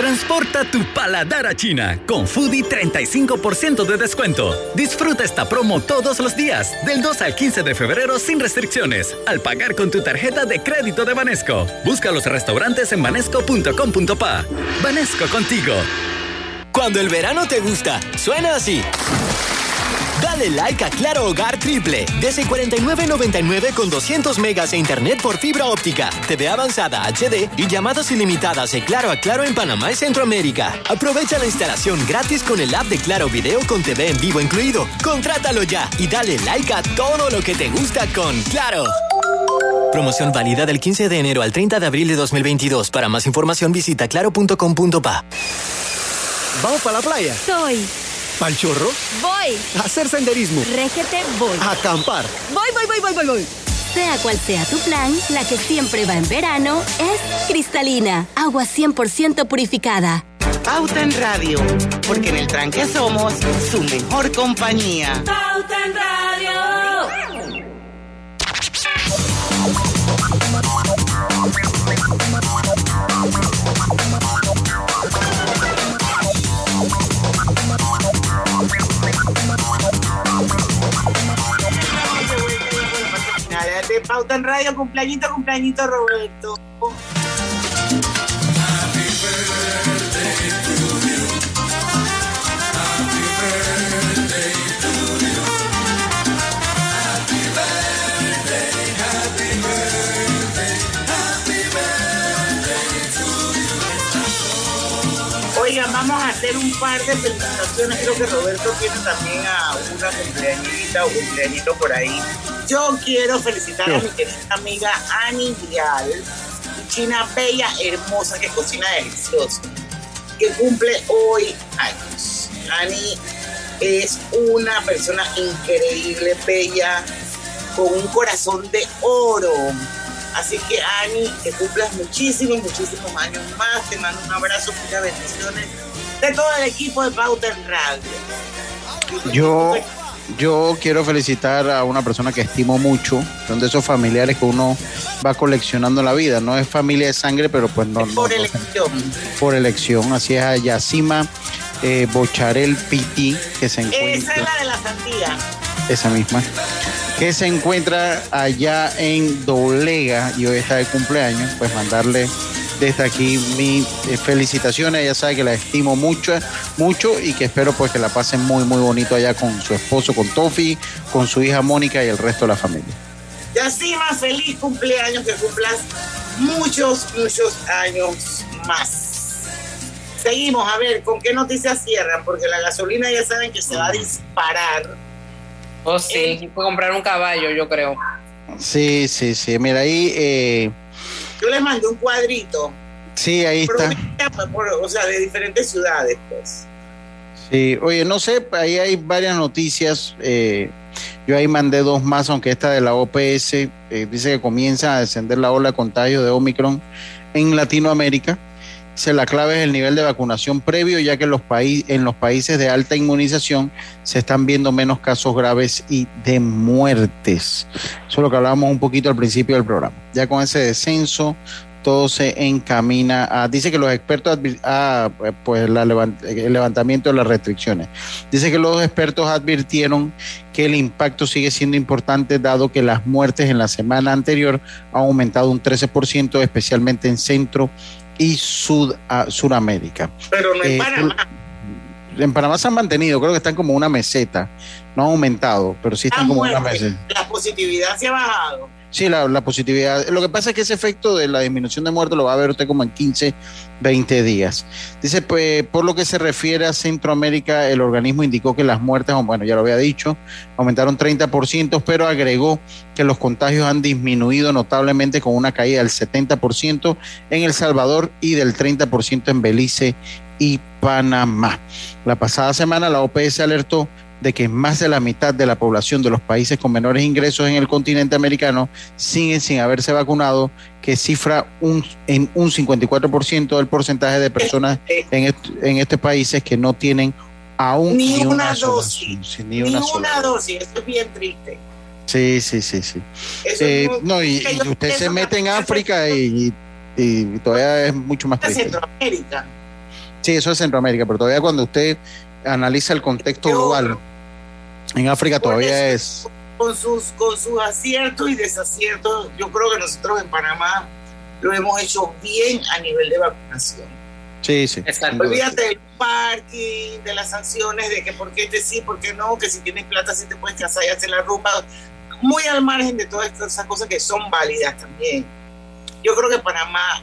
Transporta tu paladar a China con Foodie 35% de descuento. Disfruta esta promo todos los días, del 2 al 15 de febrero sin restricciones, al pagar con tu tarjeta de crédito de Banesco. Busca los restaurantes en banesco.com.pa. Banesco contigo. Cuando el verano te gusta, suena así. Dale like a Claro Hogar Triple. Desde 49.99 con 200 megas de internet por fibra óptica, TV avanzada HD y llamadas ilimitadas de Claro a Claro en Panamá y Centroamérica. Aprovecha la instalación gratis con el app de Claro Video con TV en vivo incluido. Contrátalo ya y dale like a todo lo que te gusta con Claro. Promoción válida del 15 de enero al 30 de abril de 2022. Para más información visita claro.com.pa. ¿Vamos para la playa? Soy. ¿Pal chorro? Voy. A hacer senderismo. Régete, voy. A acampar. Voy, voy, voy, voy, voy, voy. Sea cual sea tu plan, la que siempre va en verano es cristalina, agua 100% purificada. Pauta en Radio, porque en el tranque somos su mejor compañía. Pauta en Radio. Pauta en Radio, cumpleañito, cumpleañito Roberto. Vamos a hacer un par de felicitaciones. Creo que Roberto tiene también a una cumpleañita o cumpleañito por ahí. Yo quiero felicitar a mi querida amiga Ani Vial, china bella, hermosa, que cocina delicioso, que cumple hoy años. Ani es una persona increíble, bella, con un corazón de oro. Así que Ani, que cumplas muchísimos, muchísimos años más. Te mando un abrazo, muchas bendiciones de todo el equipo de Pauta en Radio. Yo, yo quiero felicitar a una persona que estimo mucho, son de esos familiares que uno va coleccionando en la vida. No es familia de sangre, pero pues no. Por no- elección. por elección. Así es a Yacima eh, Bocharel Piti, que se Esa es encuentra, la de la sandía. esa misma, que se encuentra allá en Doblega y hoy está de cumpleaños. Pues mandarle desde aquí mi eh, felicitaciones. Ella sabe que la estimo mucho, mucho y que espero pues que la pasen muy, muy bonito allá con su esposo, con Tofi, con su hija Mónica y el resto de la familia. Yacima, feliz cumpleaños, que cumplas muchos, muchos años más. Seguimos, a ver, ¿con qué noticias cierran? Porque la gasolina ya saben que se va a disparar. Oh, sí, fue comprar un caballo, yo creo. Sí, sí, sí. Mira ahí, eh, Yo les mandé un cuadrito, sí, ahí está. pues, por- o sea, de diferentes ciudades, pues. Sí, oye, no sé, ahí hay varias noticias. eh, yo ahí mandé dos más, aunque esta de la OPS eh, dice que comienza a descender la ola de contagio de Omicron en Latinoamérica. Dice, la clave es el nivel de vacunación previo, ya que en los, paí- en los países de alta inmunización se están viendo menos casos graves y de muertes. Eso es lo que hablábamos un poquito al principio del programa. Ya con ese descenso, todo se encamina a. Dice que los expertos. ah, pues el levantamiento de las restricciones. Dice que los expertos advirtieron que el impacto sigue siendo importante, dado que las muertes en la semana anterior han aumentado un 13%, especialmente en Centro y Sud, ah, Suramérica. Pero no en Eh, Panamá. En Panamá se han mantenido, creo que están como una meseta. No han aumentado, pero sí están La como una muerte, meseta. la positividad se ha bajado. Sí, la, positividad. Lo que pasa es que ese efecto de la disminución de muertes lo va a ver usted como en 15, 20 días. Dice, pues, por lo que se refiere a Centroamérica, el organismo indicó que las muertes, bueno, ya lo había dicho, aumentaron 30%, pero agregó que los contagios han disminuido notablemente con una caída del 70% en El Salvador y del 30% en Belice y Panamá. La pasada semana la OPS alertó de que más de la mitad de la población de los países con menores ingresos en el continente americano siguen sin haberse vacunado, que cifra un, en un 54% del porcentaje de personas en, est- en estos países que no tienen aún Ni una dosis. ni Ni una dosis, eso es bien triste. Sí, sí, sí, sí. Eh, muy- no, y, usted se mete en África y, y todavía es mucho más triste. Centroamérica. Sí, eso es Centroamérica, pero todavía cuando usted analiza el contexto global, en África todavía es... Con sus, con sus aciertos y desaciertos, yo creo que nosotros en Panamá lo hemos hecho bien a nivel de vacunación. Sí, sí. duda. Olvídate del parking, de las sanciones, de que por qué te sí, por qué no, que si tienes plata sí te puedes casar y hacer la ropa. Muy al margen de todas esas cosas que son válidas también. Yo creo que Panamá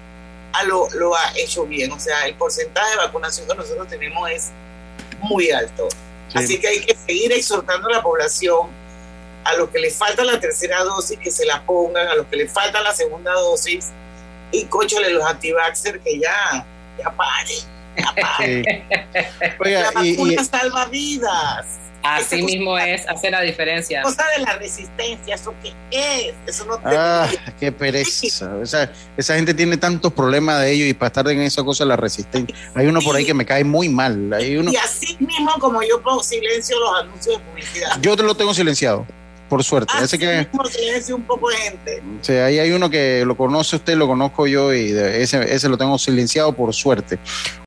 a lo, lo ha hecho bien. O sea, el porcentaje de vacunación que nosotros tenemos es muy alto. Sí. Así que hay que seguir exhortando a la población a los que les falta la tercera dosis que se la pongan, a los que les falta la segunda dosis, y cóchale los antivaxxer que ya, ya paren, ya paren. Oiga, la y- vacuna y- salva vidas. Así Esa mismo es, hace la diferencia. Cosa de la resistencia, ¿eso qué es? Eso no te Ah, qué pereza. O sea, esa gente tiene tantos problemas de ellos y para estar en esa cosa la resistencia. Hay uno por ahí que me cae muy mal. Hay uno, Y así mismo como yo pongo silencio los anuncios de publicidad. yo te lo tengo silenciado, por suerte. Así Ese que, mismo silencio un poco de gente. o sea, ahí hay uno que lo conoce usted, lo conozco yo y ese, ese lo tengo silenciado por suerte.